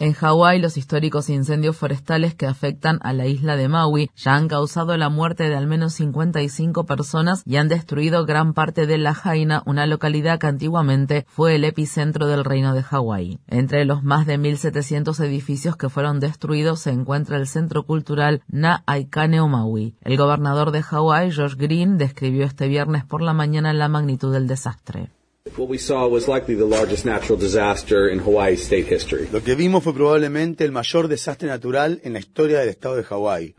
En Hawái, los históricos incendios forestales que afectan a la isla de Maui ya han causado la muerte de al menos 55 personas y han destruido gran parte de La Jaina, una localidad que antiguamente fue el epicentro del reino de Hawái. Entre los más de 1.700 edificios que fueron destruidos se encuentra el centro cultural Na Aikane o Maui. El gobernador de Hawái, George Green, describió este viernes por la mañana la magnitud del desastre. Lo que vimos fue probablemente el mayor desastre natural en la historia del estado de Hawái.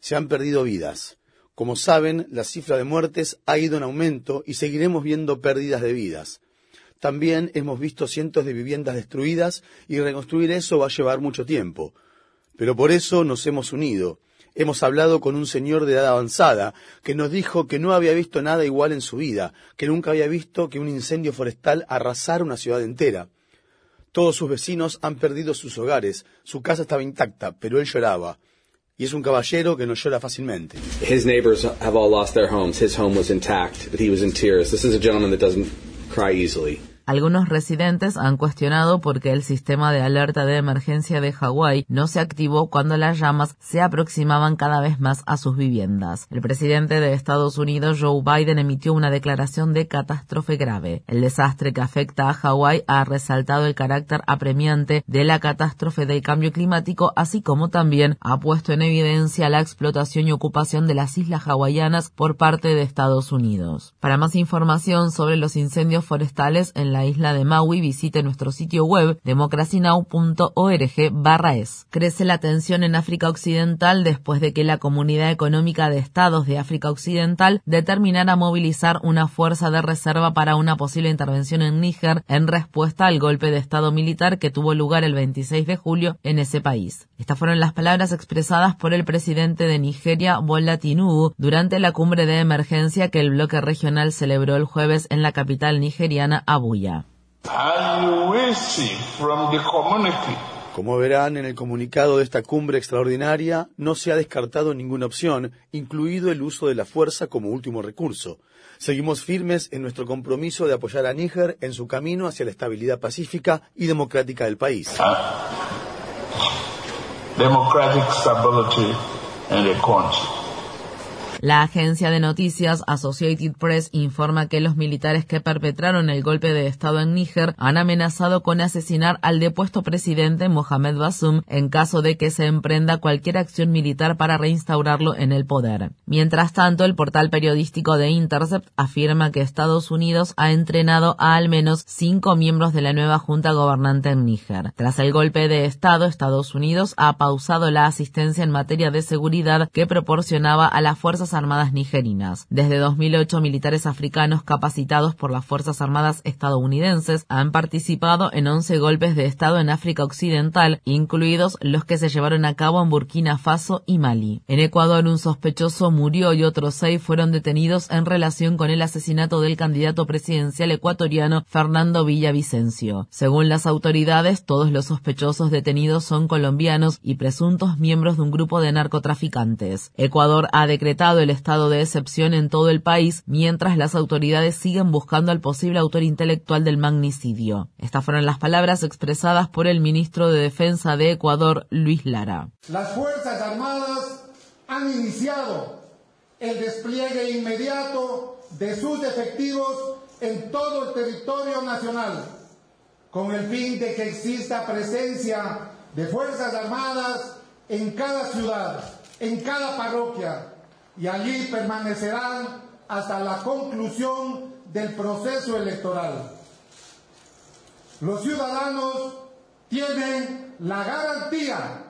Se han perdido vidas. Como saben, la cifra de muertes ha ido en aumento y seguiremos viendo pérdidas de vidas. También hemos visto cientos de viviendas destruidas y reconstruir eso va a llevar mucho tiempo. Pero por eso nos hemos unido Hemos hablado con un señor de edad avanzada que nos dijo que no había visto nada igual en su vida, que nunca había visto que un incendio forestal arrasara una ciudad entera. Todos sus vecinos han perdido sus hogares, su casa estaba intacta, pero él lloraba. Y es un caballero que no llora fácilmente. His neighbors have all lost their homes. His home was intact, but he was in tears. This is a gentleman that doesn't cry easily. Algunos residentes han cuestionado por qué el sistema de alerta de emergencia de Hawái no se activó cuando las llamas se aproximaban cada vez más a sus viviendas. El presidente de Estados Unidos, Joe Biden, emitió una declaración de catástrofe grave. El desastre que afecta a Hawái ha resaltado el carácter apremiante de la catástrofe del cambio climático, así como también ha puesto en evidencia la explotación y ocupación de las islas hawaianas por parte de Estados Unidos. Para más información sobre los incendios forestales en la isla de Maui, visite nuestro sitio web democracynow.org es. Crece la tensión en África Occidental después de que la Comunidad Económica de Estados de África Occidental determinara movilizar una fuerza de reserva para una posible intervención en Níger en respuesta al golpe de Estado militar que tuvo lugar el 26 de julio en ese país. Estas fueron las palabras expresadas por el presidente de Nigeria, Bola Tinubu, durante la cumbre de emergencia que el bloque regional celebró el jueves en la capital nigeriana, Abuya. Como verán en el comunicado de esta cumbre extraordinaria, no se ha descartado ninguna opción, incluido el uso de la fuerza como último recurso. Seguimos firmes en nuestro compromiso de apoyar a Níger en su camino hacia la estabilidad pacífica y democrática del país. Democratic stability in the country. La agencia de noticias Associated Press informa que los militares que perpetraron el golpe de Estado en Níger han amenazado con asesinar al depuesto presidente Mohamed Bassoum en caso de que se emprenda cualquier acción militar para reinstaurarlo en el poder. Mientras tanto, el portal periodístico de Intercept afirma que Estados Unidos ha entrenado a al menos cinco miembros de la nueva junta gobernante en Níger. Tras el golpe de Estado, Estados Unidos ha pausado la asistencia en materia de seguridad que proporcionaba a las fuerzas Armadas nigerinas. Desde 2008, militares africanos capacitados por las Fuerzas Armadas estadounidenses han participado en 11 golpes de Estado en África Occidental, incluidos los que se llevaron a cabo en Burkina Faso y Mali. En Ecuador, un sospechoso murió y otros seis fueron detenidos en relación con el asesinato del candidato presidencial ecuatoriano Fernando Villavicencio. Según las autoridades, todos los sospechosos detenidos son colombianos y presuntos miembros de un grupo de narcotraficantes. Ecuador ha decretado el estado de excepción en todo el país, mientras las autoridades siguen buscando al posible autor intelectual del magnicidio. Estas fueron las palabras expresadas por el ministro de Defensa de Ecuador, Luis Lara. Las Fuerzas Armadas han iniciado el despliegue inmediato de sus efectivos en todo el territorio nacional, con el fin de que exista presencia de Fuerzas Armadas en cada ciudad, en cada parroquia, y allí permanecerán hasta la conclusión del proceso electoral. Los ciudadanos tienen la garantía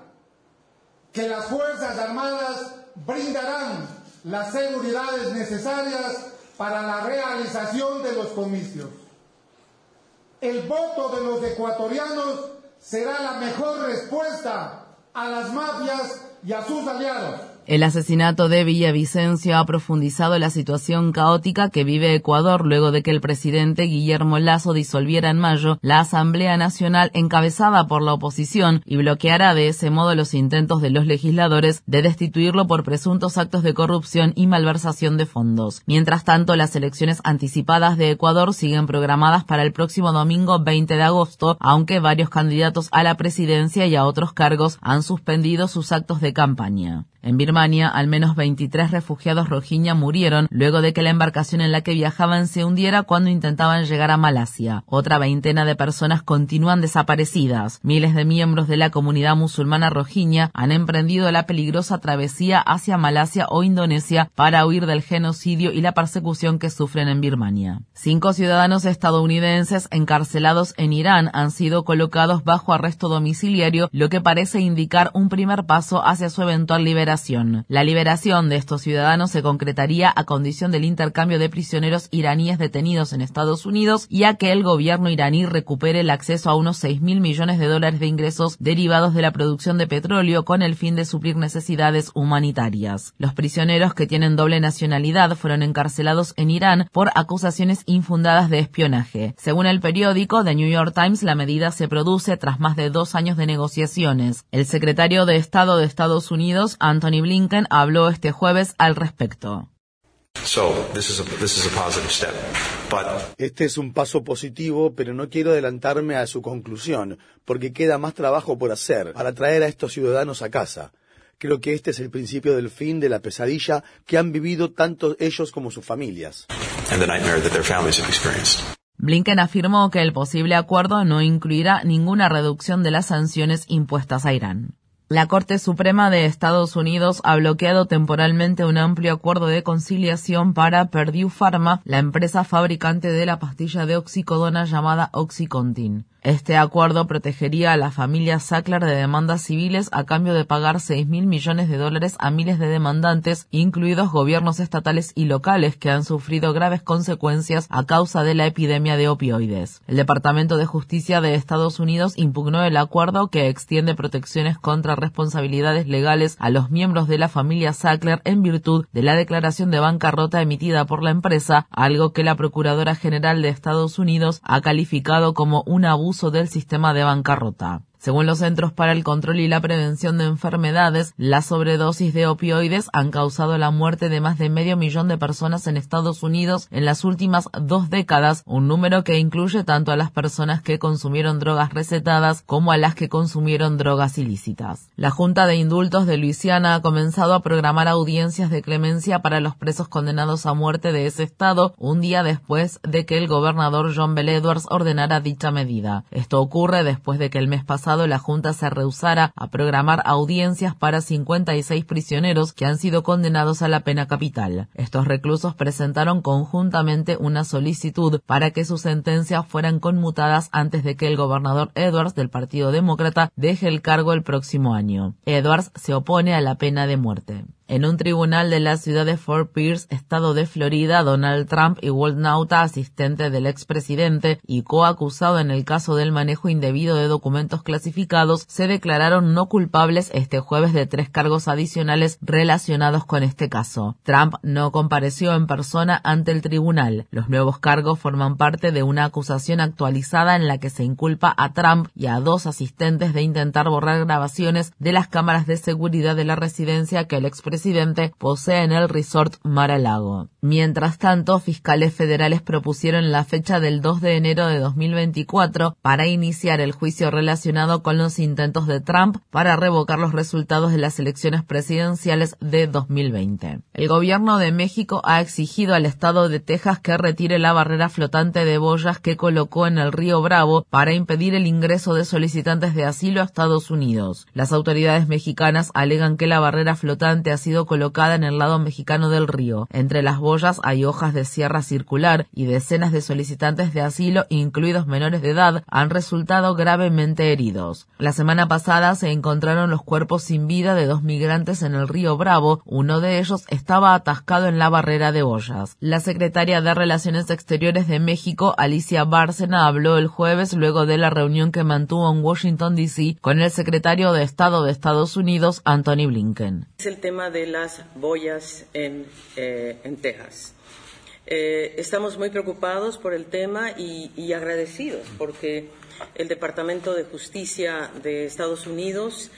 que las Fuerzas Armadas brindarán las seguridades necesarias para la realización de los comicios. El voto de los ecuatorianos será la mejor respuesta a las mafias y a sus aliados. El asesinato de Villavicencio ha profundizado la situación caótica que vive Ecuador luego de que el presidente Guillermo Lazo disolviera en mayo la Asamblea Nacional encabezada por la oposición y bloqueara de ese modo los intentos de los legisladores de destituirlo por presuntos actos de corrupción y malversación de fondos. Mientras tanto, las elecciones anticipadas de Ecuador siguen programadas para el próximo domingo 20 de agosto, aunque varios candidatos a la presidencia y a otros cargos han suspendido sus actos de campaña. En Birmania, al menos 23 refugiados rohingya murieron luego de que la embarcación en la que viajaban se hundiera cuando intentaban llegar a Malasia. Otra veintena de personas continúan desaparecidas. Miles de miembros de la comunidad musulmana rohingya han emprendido la peligrosa travesía hacia Malasia o Indonesia para huir del genocidio y la persecución que sufren en Birmania. Cinco ciudadanos estadounidenses encarcelados en Irán han sido colocados bajo arresto domiciliario, lo que parece indicar un primer paso hacia su eventual liberación la liberación de estos ciudadanos se concretaría a condición del intercambio de prisioneros iraníes detenidos en Estados Unidos y a que el gobierno iraní recupere el acceso a unos 6 mil millones de dólares de ingresos derivados de la producción de petróleo con el fin de suplir necesidades humanitarias. Los prisioneros que tienen doble nacionalidad fueron encarcelados en Irán por acusaciones infundadas de espionaje. Según el periódico The New York Times, la medida se produce tras más de dos años de negociaciones. El secretario de Estado de Estados Unidos, Anthony Blinken habló este jueves al respecto. Este es un paso positivo, pero no quiero adelantarme a su conclusión, porque queda más trabajo por hacer para traer a estos ciudadanos a casa. Creo que este es el principio del fin de la pesadilla que han vivido tanto ellos como sus familias. Blinken afirmó que el posible acuerdo no incluirá ninguna reducción de las sanciones impuestas a Irán. La Corte Suprema de Estados Unidos ha bloqueado temporalmente un amplio acuerdo de conciliación para Purdue Pharma, la empresa fabricante de la pastilla de oxicodona llamada Oxycontin. Este acuerdo protegería a la familia Sackler de demandas civiles a cambio de pagar 6 mil millones de dólares a miles de demandantes, incluidos gobiernos estatales y locales que han sufrido graves consecuencias a causa de la epidemia de opioides. El Departamento de Justicia de Estados Unidos impugnó el acuerdo que extiende protecciones contra responsabilidades legales a los miembros de la familia Sackler en virtud de la declaración de bancarrota emitida por la empresa, algo que la Procuradora General de Estados Unidos ha calificado como un abuso del sistema de bancarrota. Según los Centros para el Control y la Prevención de Enfermedades, las sobredosis de opioides han causado la muerte de más de medio millón de personas en Estados Unidos en las últimas dos décadas, un número que incluye tanto a las personas que consumieron drogas recetadas como a las que consumieron drogas ilícitas. La Junta de Indultos de Luisiana ha comenzado a programar audiencias de clemencia para los presos condenados a muerte de ese estado un día después de que el gobernador John Bell Edwards ordenara dicha medida. Esto ocurre después de que el mes pasado la Junta se rehusara a programar audiencias para 56 prisioneros que han sido condenados a la pena capital. Estos reclusos presentaron conjuntamente una solicitud para que sus sentencias fueran conmutadas antes de que el gobernador Edwards del Partido Demócrata deje el cargo el próximo año. Edwards se opone a la pena de muerte. En un tribunal de la ciudad de Fort Pierce, estado de Florida, Donald Trump y Walt Nauta, asistente del expresidente y coacusado en el caso del manejo indebido de documentos clasificados, se declararon no culpables este jueves de tres cargos adicionales relacionados con este caso. Trump no compareció en persona ante el tribunal. Los nuevos cargos forman parte de una acusación actualizada en la que se inculpa a Trump y a dos asistentes de intentar borrar grabaciones de las cámaras de seguridad de la residencia que el expresidente presidente en el resort Mar-a-Lago. Mientras tanto, fiscales federales propusieron la fecha del 2 de enero de 2024 para iniciar el juicio relacionado con los intentos de Trump para revocar los resultados de las elecciones presidenciales de 2020. El gobierno de México ha exigido al estado de Texas que retire la barrera flotante de boyas que colocó en el río Bravo para impedir el ingreso de solicitantes de asilo a Estados Unidos. Las autoridades mexicanas alegan que la barrera flotante ha sido colocada en el lado mexicano del río. Entre las boyas hay hojas de sierra circular y decenas de solicitantes de asilo, incluidos menores de edad, han resultado gravemente heridos. La semana pasada se encontraron los cuerpos sin vida de dos migrantes en el río Bravo. Uno de ellos estaba atascado en la barrera de boyas. La secretaria de Relaciones Exteriores de México, Alicia Bárcena, habló el jueves luego de la reunión que mantuvo en Washington, D.C. con el secretario de Estado de Estados Unidos, Anthony Blinken. Es el tema de las boyas en, eh, en Texas. Eh, estamos muy preocupados por el tema y, y, agradecidos porque el Departamento de Justicia de Estados Unidos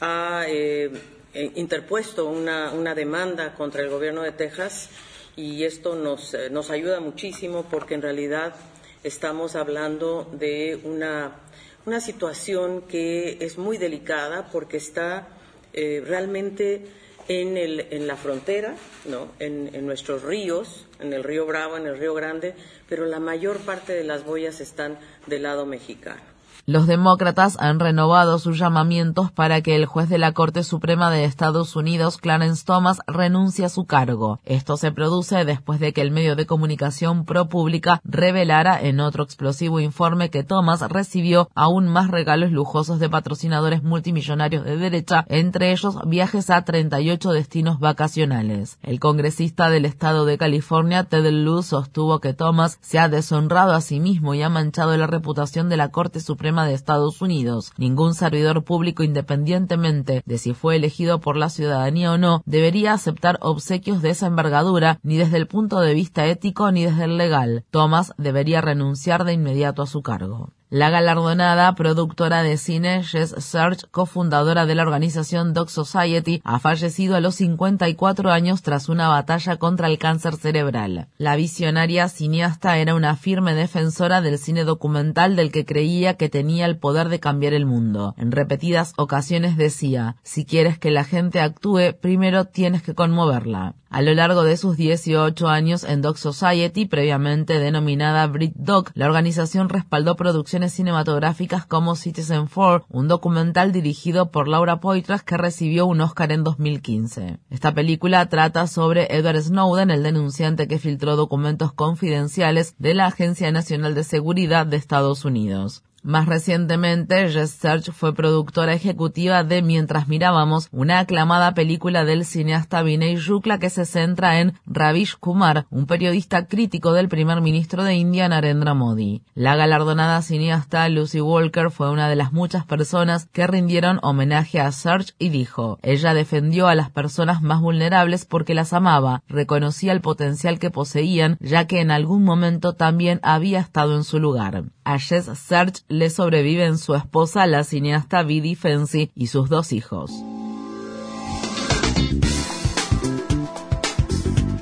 ha eh, interpuesto una, una, demanda contra el gobierno de Texas y esto nos, nos ayuda muchísimo porque en realidad estamos hablando de una, una situación que es muy delicada porque está realmente en, el, en, la frontera, ¿no? En, en, nuestros ríos, en el río Bravo, en el río Grande, pero la mayor parte de las boyas están del lado mexicano. Los demócratas han renovado sus llamamientos para que el juez de la Corte Suprema de Estados Unidos, Clarence Thomas, renuncie a su cargo. Esto se produce después de que el medio de comunicación ProPublica revelara en otro explosivo informe que Thomas recibió aún más regalos lujosos de patrocinadores multimillonarios de derecha, entre ellos viajes a 38 destinos vacacionales. El congresista del estado de California, Ted Lieu, sostuvo que Thomas se ha deshonrado a sí mismo y ha manchado la reputación de la Corte Suprema de Estados Unidos. Ningún servidor público, independientemente de si fue elegido por la ciudadanía o no, debería aceptar obsequios de esa envergadura ni desde el punto de vista ético ni desde el legal. Thomas debería renunciar de inmediato a su cargo. La galardonada productora de cine Jess Search, cofundadora de la organización Dog Society, ha fallecido a los 54 años tras una batalla contra el cáncer cerebral. La visionaria cineasta era una firme defensora del cine documental del que creía que tenía el poder de cambiar el mundo. En repetidas ocasiones decía, si quieres que la gente actúe, primero tienes que conmoverla. A lo largo de sus 18 años en Dog Society, previamente denominada Brit Dog, la organización respaldó producciones cinematográficas como Citizen Four, un documental dirigido por Laura Poitras que recibió un Oscar en 2015. Esta película trata sobre Edward Snowden, el denunciante que filtró documentos confidenciales de la Agencia Nacional de Seguridad de Estados Unidos. Más recientemente, Jess Search fue productora ejecutiva de Mientras mirábamos, una aclamada película del cineasta Vinay Shukla que se centra en Ravish Kumar, un periodista crítico del primer ministro de India Narendra Modi. La galardonada cineasta Lucy Walker fue una de las muchas personas que rindieron homenaje a Search y dijo, ella defendió a las personas más vulnerables porque las amaba, reconocía el potencial que poseían, ya que en algún momento también había estado en su lugar. A Jess Search le sobreviven su esposa, la cineasta Vidi Fenci, y sus dos hijos.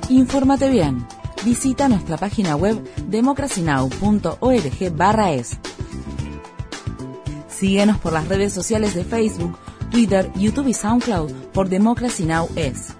Infórmate bien. Visita nuestra página web democracynow.org/es. Síguenos por las redes sociales de Facebook, Twitter, YouTube y SoundCloud por Democracy Now! es.